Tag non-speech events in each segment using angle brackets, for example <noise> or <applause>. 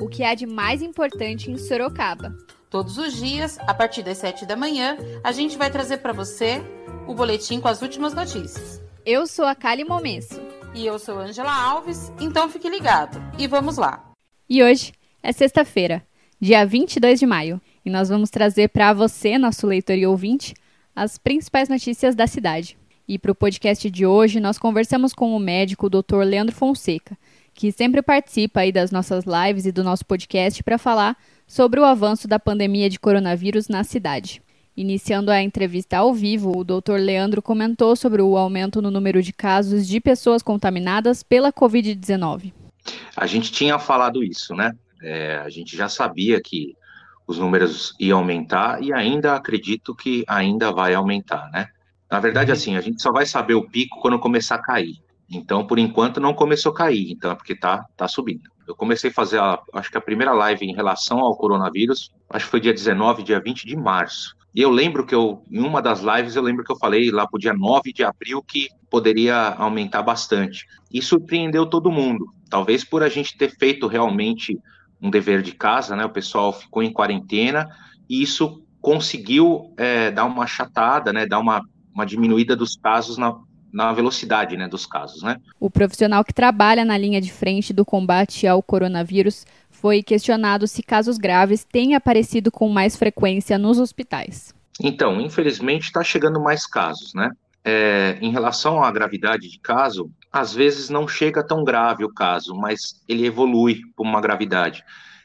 o que há de mais importante em Sorocaba. Todos os dias, a partir das 7 da manhã, a gente vai trazer para você o boletim com as últimas notícias. Eu sou a Kali Momesso. E eu sou Angela Alves, então fique ligado. E vamos lá. E hoje é sexta-feira, dia 22 de maio, e nós vamos trazer para você, nosso leitor e ouvinte, as principais notícias da cidade. E para o podcast de hoje, nós conversamos com o médico Dr. Leandro Fonseca, que sempre participa aí das nossas lives e do nosso podcast para falar sobre o avanço da pandemia de coronavírus na cidade. Iniciando a entrevista ao vivo, o Dr. Leandro comentou sobre o aumento no número de casos de pessoas contaminadas pela Covid-19. A gente tinha falado isso, né? É, a gente já sabia que os números iam aumentar e ainda acredito que ainda vai aumentar, né? Na verdade, uhum. assim, a gente só vai saber o pico quando começar a cair. Então, por enquanto, não começou a cair, então é porque tá, tá subindo. Eu comecei a fazer, a, acho que a primeira live em relação ao coronavírus, acho que foi dia 19, dia 20 de março. E eu lembro que eu, em uma das lives, eu lembro que eu falei lá pro dia 9 de abril que poderia aumentar bastante. E surpreendeu todo mundo. Talvez por a gente ter feito realmente um dever de casa, né? O pessoal ficou em quarentena e isso conseguiu é, dar uma achatada, né? Dar uma, uma diminuída dos casos na, na velocidade né, dos casos. Né? O profissional que trabalha na linha de frente do combate ao coronavírus foi questionado se casos graves têm aparecido com mais frequência nos hospitais. Então, infelizmente, está chegando mais casos, né? É, em relação à gravidade de caso, às vezes não chega tão grave o caso, mas ele evolui para uma gravidade.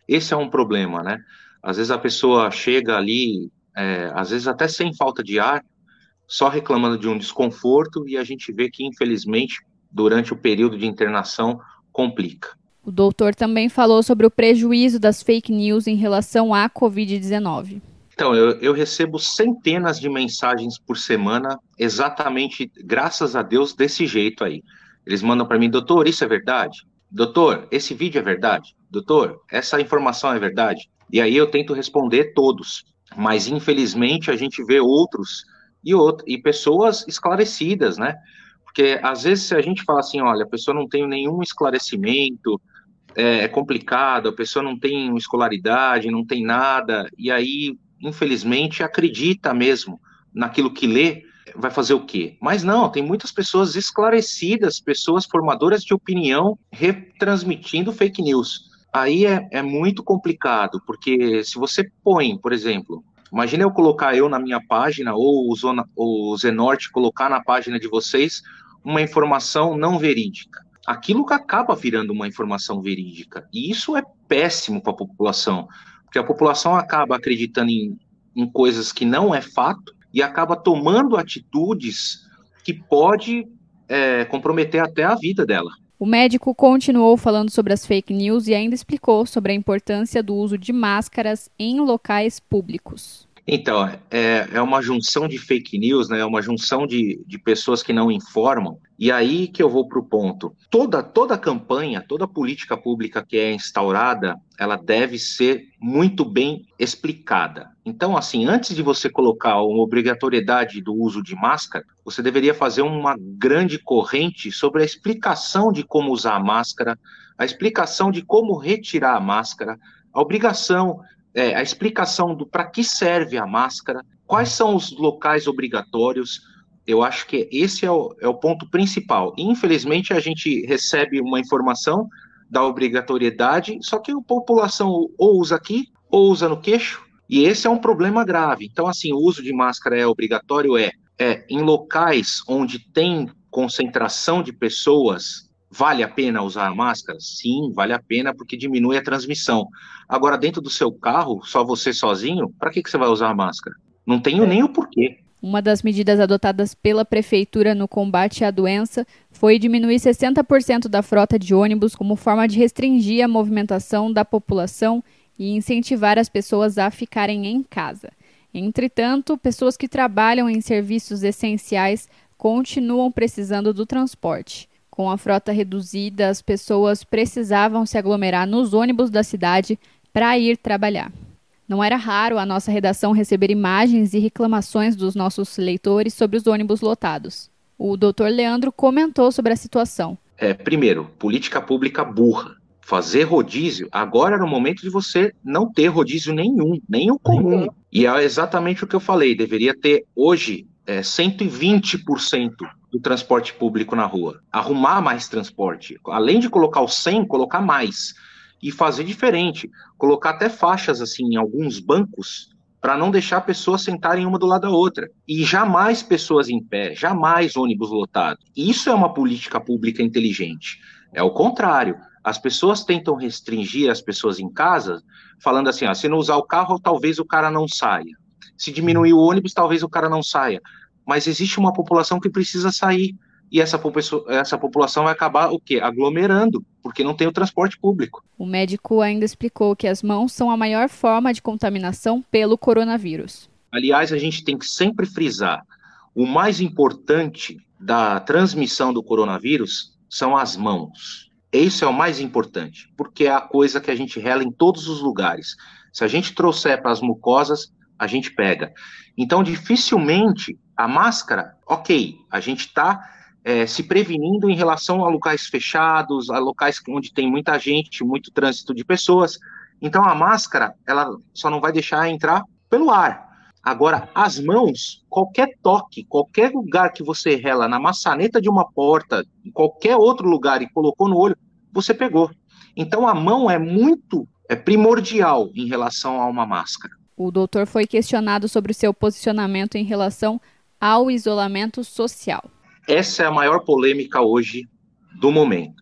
Esse é um problema, né? Às vezes a pessoa chega ali, é, às vezes até sem falta de ar, só reclamando de um desconforto e a gente vê que, infelizmente, durante o período de internação, complica. O doutor também falou sobre o prejuízo das fake news em relação à Covid-19. Então, eu, eu, recebo centenas de mensagens por semana, exatamente, graças a Deus, desse jeito aí. Eles mandam para mim, doutor, isso é verdade? Doutor, esse vídeo é verdade? Doutor, essa informação é verdade? E aí eu tento responder todos, mas infelizmente a gente vê outros e, outra, e pessoas esclarecidas, né? Porque às vezes se a gente fala assim, olha, a pessoa não tem nenhum esclarecimento, é, é complicado, a pessoa não tem escolaridade, não tem nada, e aí, infelizmente, acredita mesmo naquilo que lê, vai fazer o quê? Mas não, tem muitas pessoas esclarecidas, pessoas formadoras de opinião retransmitindo fake news. Aí é, é muito complicado, porque se você põe, por exemplo, Imagina eu colocar eu na minha página, ou o, Zona, o Zenorte colocar na página de vocês uma informação não verídica. Aquilo que acaba virando uma informação verídica. E isso é péssimo para a população, porque a população acaba acreditando em, em coisas que não é fato e acaba tomando atitudes que pode é, comprometer até a vida dela. O médico continuou falando sobre as fake news e ainda explicou sobre a importância do uso de máscaras em locais públicos. Então, é, é uma junção de fake news, né? É uma junção de, de pessoas que não informam. E aí que eu vou para o ponto. Toda, toda campanha, toda política pública que é instaurada, ela deve ser muito bem explicada. Então, assim, antes de você colocar uma obrigatoriedade do uso de máscara, você deveria fazer uma grande corrente sobre a explicação de como usar a máscara, a explicação de como retirar a máscara, a obrigação é, a explicação do para que serve a máscara, quais são os locais obrigatórios. Eu acho que esse é o, é o ponto principal. Infelizmente, a gente recebe uma informação da obrigatoriedade, só que a população ou usa aqui ou usa no queixo, e esse é um problema grave. Então, assim, o uso de máscara é obrigatório é, é em locais onde tem concentração de pessoas Vale a pena usar a máscara? Sim, vale a pena porque diminui a transmissão. Agora, dentro do seu carro, só você sozinho, para que, que você vai usar a máscara? Não tenho é. nem o porquê. Uma das medidas adotadas pela prefeitura no combate à doença foi diminuir 60% da frota de ônibus como forma de restringir a movimentação da população e incentivar as pessoas a ficarem em casa. Entretanto, pessoas que trabalham em serviços essenciais continuam precisando do transporte. Com a frota reduzida, as pessoas precisavam se aglomerar nos ônibus da cidade para ir trabalhar. Não era raro a nossa redação receber imagens e reclamações dos nossos leitores sobre os ônibus lotados. O doutor Leandro comentou sobre a situação. É, primeiro, política pública burra. Fazer rodízio, agora era o momento de você não ter rodízio nenhum, nem o comum. E é exatamente o que eu falei, deveria ter hoje é, 120% do transporte público na rua. Arrumar mais transporte. Além de colocar o 100, colocar mais. E fazer diferente. Colocar até faixas assim em alguns bancos para não deixar pessoas sentarem uma do lado da outra. E jamais pessoas em pé, jamais ônibus lotado. Isso é uma política pública inteligente. É o contrário. As pessoas tentam restringir as pessoas em casa, falando assim: ah, se não usar o carro, talvez o cara não saia. Se diminuir o ônibus, talvez o cara não saia. Mas existe uma população que precisa sair. E essa, essa população vai acabar o quê? Aglomerando, porque não tem o transporte público. O médico ainda explicou que as mãos são a maior forma de contaminação pelo coronavírus. Aliás, a gente tem que sempre frisar: o mais importante da transmissão do coronavírus são as mãos. Isso é o mais importante, porque é a coisa que a gente rela em todos os lugares. Se a gente trouxer para as mucosas, a gente pega. Então, dificilmente a máscara, ok, a gente está é, se prevenindo em relação a locais fechados, a locais onde tem muita gente, muito trânsito de pessoas. Então, a máscara, ela só não vai deixar entrar pelo ar. Agora, as mãos, qualquer toque, qualquer lugar que você rela na maçaneta de uma porta, em qualquer outro lugar e colocou no olho, você pegou. Então, a mão é muito é primordial em relação a uma máscara. O doutor foi questionado sobre o seu posicionamento em relação ao isolamento social. Essa é a maior polêmica hoje do momento.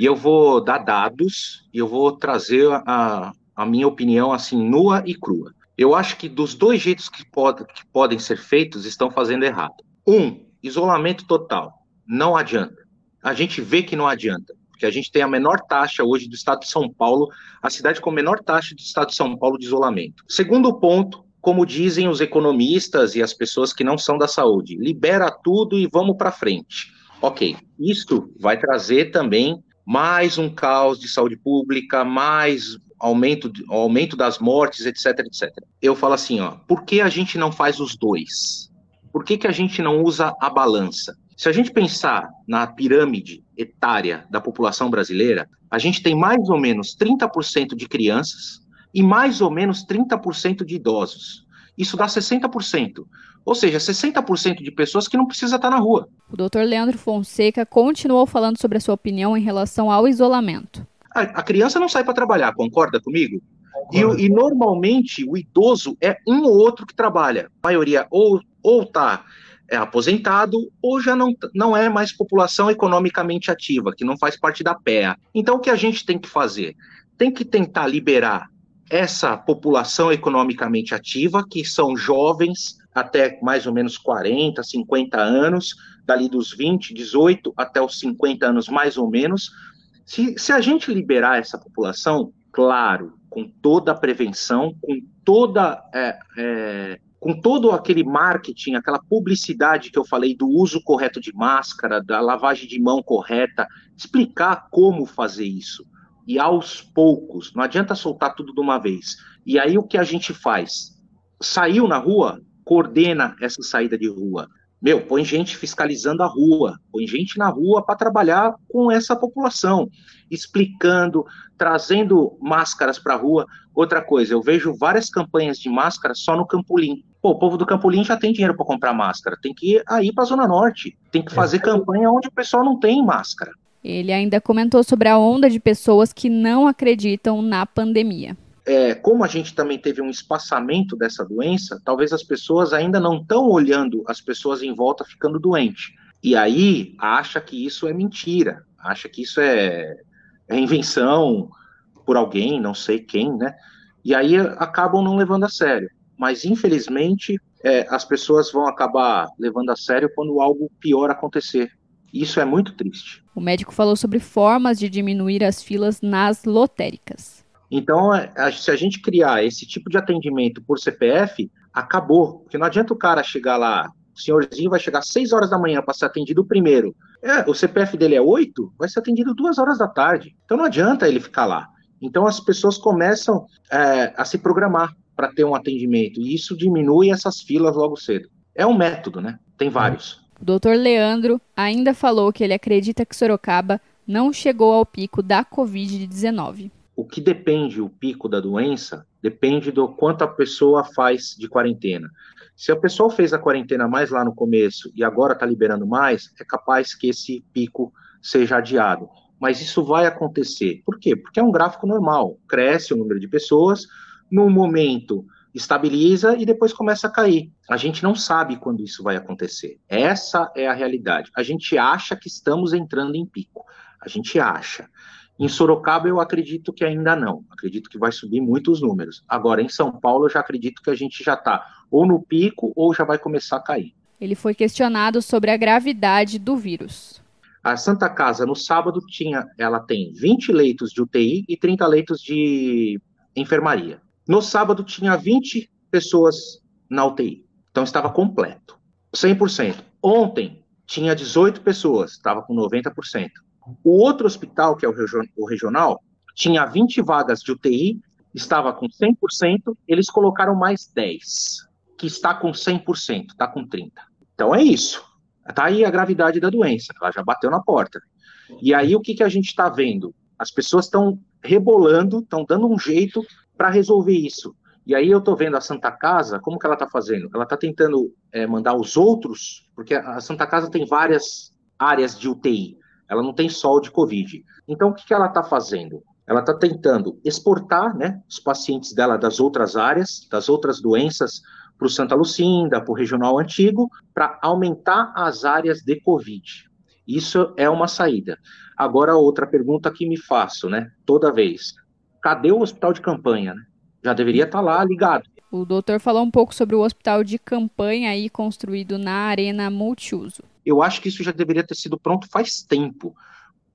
E eu vou dar dados e eu vou trazer a, a minha opinião assim nua e crua. Eu acho que dos dois jeitos que, pode, que podem ser feitos estão fazendo errado. Um, isolamento total. Não adianta. A gente vê que não adianta porque a gente tem a menor taxa hoje do estado de São Paulo, a cidade com a menor taxa do estado de São Paulo de isolamento. Segundo ponto, como dizem os economistas e as pessoas que não são da saúde, libera tudo e vamos para frente. Ok, isto vai trazer também mais um caos de saúde pública, mais aumento, aumento das mortes, etc, etc. Eu falo assim, ó, por que a gente não faz os dois? Por que, que a gente não usa a balança? Se a gente pensar na pirâmide etária da população brasileira, a gente tem mais ou menos 30% de crianças e mais ou menos 30% de idosos. Isso dá 60%. Ou seja, 60% de pessoas que não precisa estar na rua. O Dr. Leandro Fonseca continuou falando sobre a sua opinião em relação ao isolamento. A, a criança não sai para trabalhar, concorda comigo? E, e, normalmente o idoso é um ou outro que trabalha. A maioria ou ou está é aposentado ou já não, não é mais população economicamente ativa, que não faz parte da PEA. Então, o que a gente tem que fazer? Tem que tentar liberar essa população economicamente ativa, que são jovens até mais ou menos 40, 50 anos, dali dos 20, 18 até os 50 anos mais ou menos. Se, se a gente liberar essa população, claro, com toda a prevenção, com toda é, é, com todo aquele marketing, aquela publicidade que eu falei do uso correto de máscara, da lavagem de mão correta, explicar como fazer isso. E aos poucos, não adianta soltar tudo de uma vez. E aí o que a gente faz? Saiu na rua, coordena essa saída de rua. Meu, põe gente fiscalizando a rua, põe gente na rua para trabalhar com essa população, explicando, trazendo máscaras para a rua. Outra coisa, eu vejo várias campanhas de máscara só no Campolim. Pô, o povo do Campolim já tem dinheiro para comprar máscara, tem que ir aí para a Zona Norte, tem que fazer é. campanha onde o pessoal não tem máscara. Ele ainda comentou sobre a onda de pessoas que não acreditam na pandemia é, como a gente também teve um espaçamento dessa doença, talvez as pessoas ainda não estão olhando as pessoas em volta ficando doente. E aí acha que isso é mentira, acha que isso é, é invenção por alguém, não sei quem, né? E aí acabam não levando a sério. Mas infelizmente é, as pessoas vão acabar levando a sério quando algo pior acontecer. Isso é muito triste. O médico falou sobre formas de diminuir as filas nas lotéricas Então, se a gente criar esse tipo de atendimento por CPF, acabou. Porque não adianta o cara chegar lá, o senhorzinho vai chegar às 6 horas da manhã para ser atendido primeiro. É, o CPF dele é 8, vai ser atendido 2 horas da tarde. Então não adianta ele ficar lá. Então as pessoas começam é, a se programar para ter um atendimento. E isso diminui essas filas logo cedo. É um método, né? Tem vários. O doutor Leandro ainda falou que ele acredita que Sorocaba não chegou ao pico da Covid-19. O que depende o pico da doença depende do quanto a pessoa faz de quarentena. Se a pessoa fez a quarentena mais lá no começo e agora está liberando mais, é capaz que esse pico seja adiado. Mas isso vai acontecer. Por quê? Porque é um gráfico normal. Cresce o número de pessoas, no momento estabiliza e depois começa a cair. A gente não sabe quando isso vai acontecer. Essa é a realidade. A gente acha que estamos entrando em pico. A gente acha. Em Sorocaba, eu acredito que ainda não. Acredito que vai subir muito os números. Agora, em São Paulo, eu já acredito que a gente já está ou no pico ou já vai começar a cair. Ele foi questionado sobre a gravidade do vírus. A Santa Casa, no sábado, tinha, ela tem 20 leitos de UTI e 30 leitos de enfermaria. No sábado, tinha 20 pessoas na UTI. Então, estava completo. 100%. Ontem, tinha 18 pessoas, estava com 90%. O outro hospital, que é o, regional, tinha 20 vagas de UTI, estava com 100%, eles colocaram mais 10, que está com 100%, está com 30%. Então é isso. Está aí a gravidade da doença, ela já bateu na porta. E aí o que, que a gente está vendo? As pessoas estão rebolando, estão dando um jeito para resolver isso. E aí eu estou vendo a Santa Casa, como que ela está fazendo? Ela está tentando é, mandar os outros, porque a Santa Casa tem várias áreas de UTI. Ela não tem o de Covid. Então, o que, que ela está fazendo? Ela está tentando exportar né, os pacientes dela das outras áreas, das outras doenças, para o Santa Lucinda, para o regional antigo, para aumentar as áreas de Covid. Isso é uma saída. Agora, outra pergunta que me faço, né, toda vez: cadê o hospital de campanha? Né? Já deveria estar tá lá ligado. O doutor falou um pouco sobre o hospital de campanha aí construído na Arena Multiuso eu acho que isso já deveria ter sido pronto faz tempo.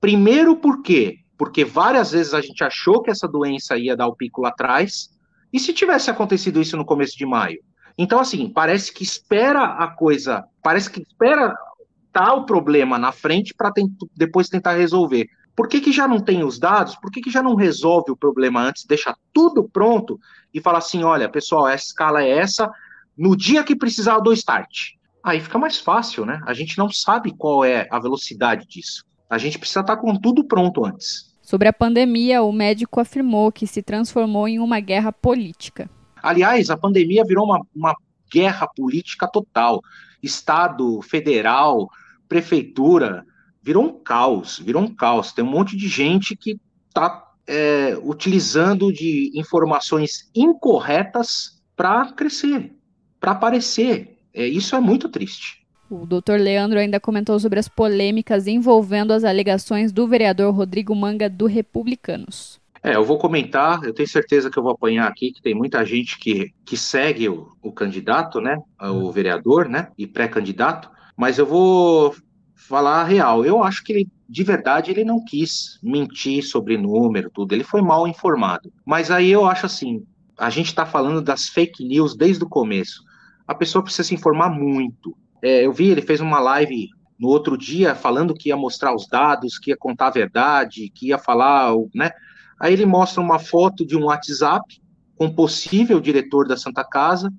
Primeiro, por quê? Porque várias vezes a gente achou que essa doença ia dar o pico lá atrás, e se tivesse acontecido isso no começo de maio? Então, assim, parece que espera a coisa, parece que espera tal problema na frente para depois tentar resolver. Por que, que já não tem os dados? Por que, que já não resolve o problema antes, deixa tudo pronto e fala assim: olha, pessoal, a escala é essa, no dia que precisar eu dou start. Aí fica mais fácil, né? A gente não sabe qual é a velocidade disso. A gente precisa estar com tudo pronto antes. Sobre a pandemia, o médico afirmou que se transformou em uma guerra política. Aliás, a pandemia virou uma, uma guerra política total. Estado, federal, prefeitura, virou um caos, virou um caos. Tem um monte de gente que está é, utilizando de informações incorretas para crescer, para aparecer. É, isso é muito triste. O doutor Leandro ainda comentou sobre as polêmicas envolvendo as alegações do vereador Rodrigo Manga do Republicanos. É, eu vou comentar, eu tenho certeza que eu vou apanhar aqui, que tem muita gente que, que segue o, o candidato, né, o vereador, né, e pré-candidato, mas eu vou falar a real. Eu acho que ele, de verdade, ele não quis mentir sobre número, tudo, ele foi mal informado. Mas aí eu acho assim, a gente está falando das fake news desde o começo a pessoa precisa se informar muito. É, eu vi, ele fez uma live no outro dia falando que ia mostrar os dados, que ia contar a verdade, que ia falar, né? Aí ele mostra uma foto de um WhatsApp com possível diretor da Santa Casa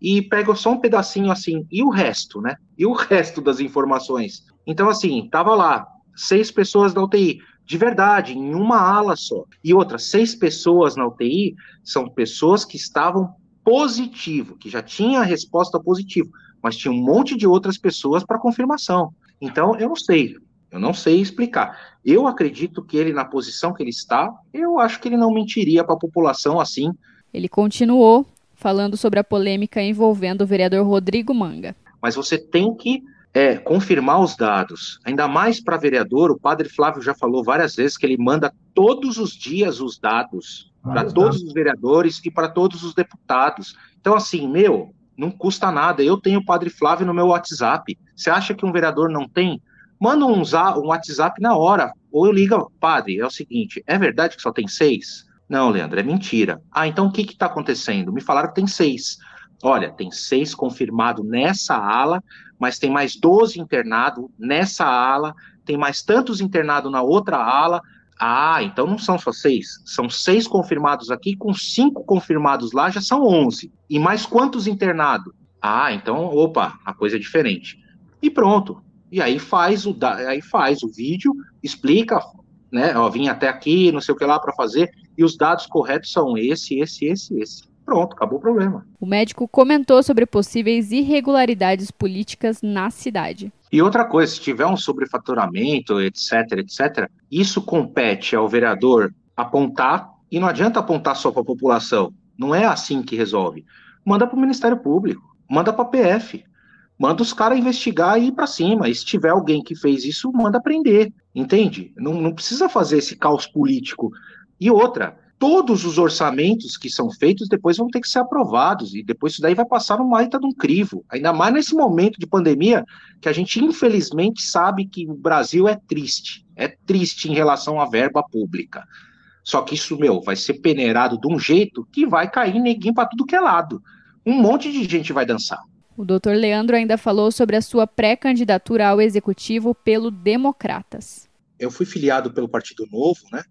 e pega só um pedacinho assim, e o resto, né? E o <laughs> resto das informações. Então, assim, tava lá, seis pessoas da UTI, de verdade, em uma ala só. E outra, seis pessoas na UTI são pessoas que estavam positivo, que já tinha a resposta positiva, mas tinha um monte de outras pessoas para confirmação. Então, eu não sei, eu não sei explicar. Eu acredito que ele, na posição que ele está, eu acho que ele não mentiria para a população assim. Ele continuou falando sobre a polêmica envolvendo o vereador Rodrigo Manga. Mas você tem que é, confirmar os dados, ainda mais para vereador. O padre Flávio já falou várias vezes que ele manda todos os dias os dados para todos os vereadores e para todos os deputados. Então, assim, meu, não custa nada. Eu tenho o Padre Flávio no meu WhatsApp. Você acha que um vereador não tem? Manda um, um WhatsApp na hora. Ou eu ligo, padre, é o seguinte: é verdade que só tem seis? Não, Leandro, é mentira. Ah, então o que está acontecendo? Me falaram que tem seis. Olha, tem seis confirmados nessa ala, mas tem mais 12 internados nessa ala, tem mais tantos internados na outra ala. Ah, então não são só seis. São seis confirmados aqui, com cinco confirmados lá, já são onze. E mais quantos internados? Ah, então, opa, a coisa é diferente. E pronto. E aí faz o, aí faz o vídeo, explica, né? Ó, vim até aqui, não sei o que lá para fazer, e os dados corretos são esse, esse, esse, esse. Pronto, acabou o problema. O médico comentou sobre possíveis irregularidades políticas na cidade. E outra coisa, se tiver um sobrefaturamento, etc, etc, isso compete ao vereador apontar, e não adianta apontar só para a população. Não é assim que resolve. Manda para o Ministério Público, manda para a PF, manda os caras investigar e ir para cima. E se tiver alguém que fez isso, manda prender. Entende? Não, não precisa fazer esse caos político. E outra, todos os orçamentos que são feitos depois vão ter que ser aprovados, e depois isso daí vai passar no maita de um crivo. Ainda mais nesse momento de pandemia, que a gente infelizmente sabe que o Brasil é triste. É triste em relação à verba pública. Só que isso, meu, vai ser peneirado de um jeito que vai cair neguinho para tudo que é lado. Um monte de gente vai dançar. O doutor Leandro ainda falou sobre a sua pré-candidatura ao executivo pelo Democratas. Eu fui filiado pelo Partido Novo, né?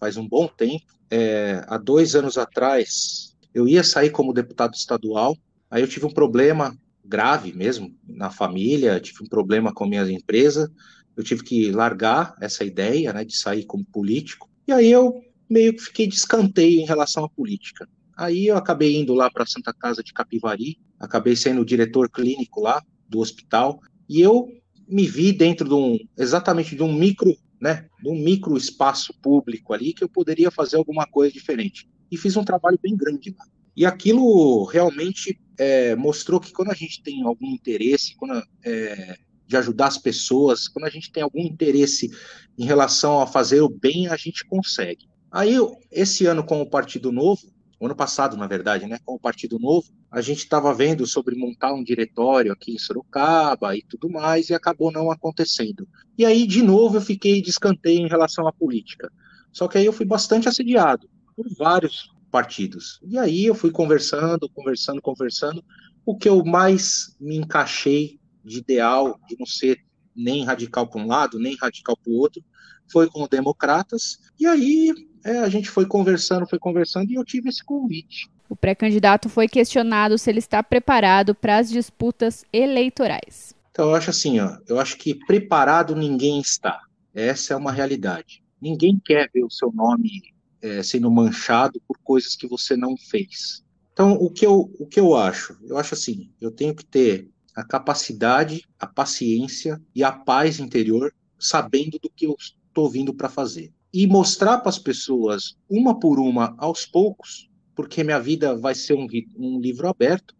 Faz um bom tempo é, há dois anos atrás, eu ia sair como deputado estadual, aí eu tive um problema grave mesmo na família, tive um problema com a minha empresa, eu tive que largar essa ideia, né, de sair como político, e aí eu meio que fiquei de escanteio em relação à política. Aí eu acabei indo lá para a Santa Casa de Capivari, acabei sendo diretor clínico lá do hospital, e eu me vi dentro de um, exatamente de um micro né, num micro espaço público ali, que eu poderia fazer alguma coisa diferente. E fiz um trabalho bem grande lá. E aquilo realmente é, mostrou que quando a gente tem algum interesse quando, é, de ajudar as pessoas, quando a gente tem algum interesse em relação a fazer o bem, a gente consegue. Aí, esse ano com o Partido Novo, ano passado, na verdade, né, com o Partido Novo, a gente estava vendo sobre montar um diretório aqui em Sorocaba e tudo mais, e acabou não acontecendo. E aí, de novo, eu fiquei descanteio em relação à política. Só que aí eu fui bastante assediado por vários partidos. E aí eu fui conversando, conversando, conversando. O que eu mais me encaixei de ideal, de não ser nem radical para um lado, nem radical para o outro, foi com democratas. E aí é, a gente foi conversando, foi conversando e eu tive esse convite. O pré-candidato foi questionado se ele está preparado para as disputas eleitorais. Então eu acho assim, ó, eu acho que preparado ninguém está. Essa é uma realidade. Ninguém quer ver o seu nome é, sendo manchado por coisas que você não fez. Então o que eu o que eu acho? Eu acho assim, eu tenho que ter a capacidade, a paciência e a paz interior, sabendo do que eu estou vindo para fazer e mostrar para as pessoas, uma por uma, aos poucos, porque minha vida vai ser um, um livro aberto.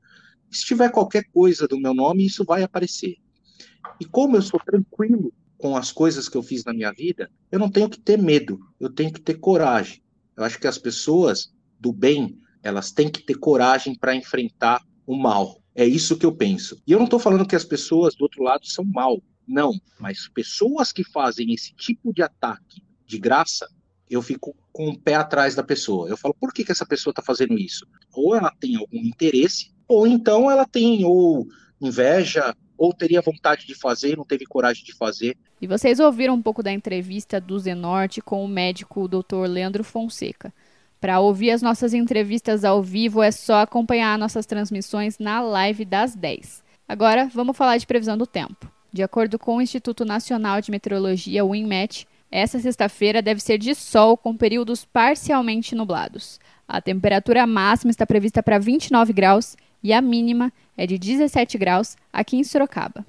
Se tiver qualquer coisa do meu nome, isso vai aparecer. E como eu sou tranquilo com as coisas que eu fiz na minha vida, eu não tenho que ter medo, eu tenho que ter coragem. Eu acho que as pessoas do bem, elas têm que ter coragem para enfrentar o mal. É isso que eu penso. E eu não estou falando que as pessoas do outro lado são mal, não. Mas pessoas que fazem esse tipo de ataque de graça, eu fico com o pé atrás da pessoa. Eu falo, por que, que essa pessoa está fazendo isso? Ou ela tem algum interesse, ou então ela tem ou inveja, ou teria vontade de fazer não teve coragem de fazer. E vocês ouviram um pouco da entrevista do Zenorte com o médico Dr. Leandro Fonseca. Para ouvir as nossas entrevistas ao vivo é só acompanhar nossas transmissões na live das 10. Agora, vamos falar de previsão do tempo. De acordo com o Instituto Nacional de Meteorologia, o INMET, essa sexta-feira deve ser de sol com períodos parcialmente nublados. A temperatura máxima está prevista para 29 graus e a mínima é de 17 graus aqui em Sorocaba.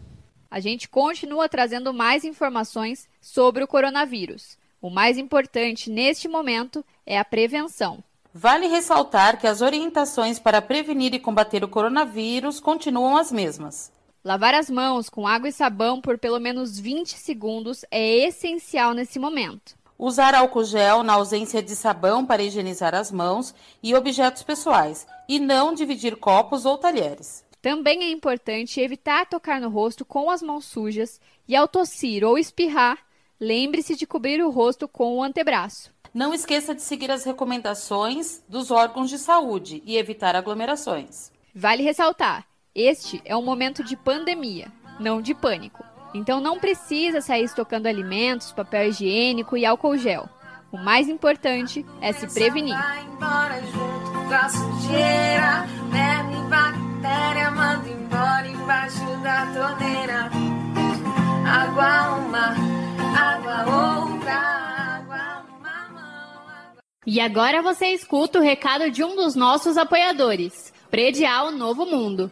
A gente continua trazendo mais informações sobre o coronavírus. O mais importante neste momento é a prevenção. Vale ressaltar que as orientações para prevenir e combater o coronavírus continuam as mesmas. Lavar as mãos com água e sabão por pelo menos 20 segundos é essencial nesse momento. Usar álcool gel na ausência de sabão para higienizar as mãos e objetos pessoais, e não dividir copos ou talheres. Também é importante evitar tocar no rosto com as mãos sujas e ao tossir ou espirrar, lembre-se de cobrir o rosto com o antebraço. Não esqueça de seguir as recomendações dos órgãos de saúde e evitar aglomerações. Vale ressaltar: este é um momento de pandemia, não de pânico. Então não precisa sair estocando alimentos, papel higiênico e álcool gel. O mais importante é se prevenir. E agora você escuta o recado de um dos nossos apoiadores, Predial Novo Mundo.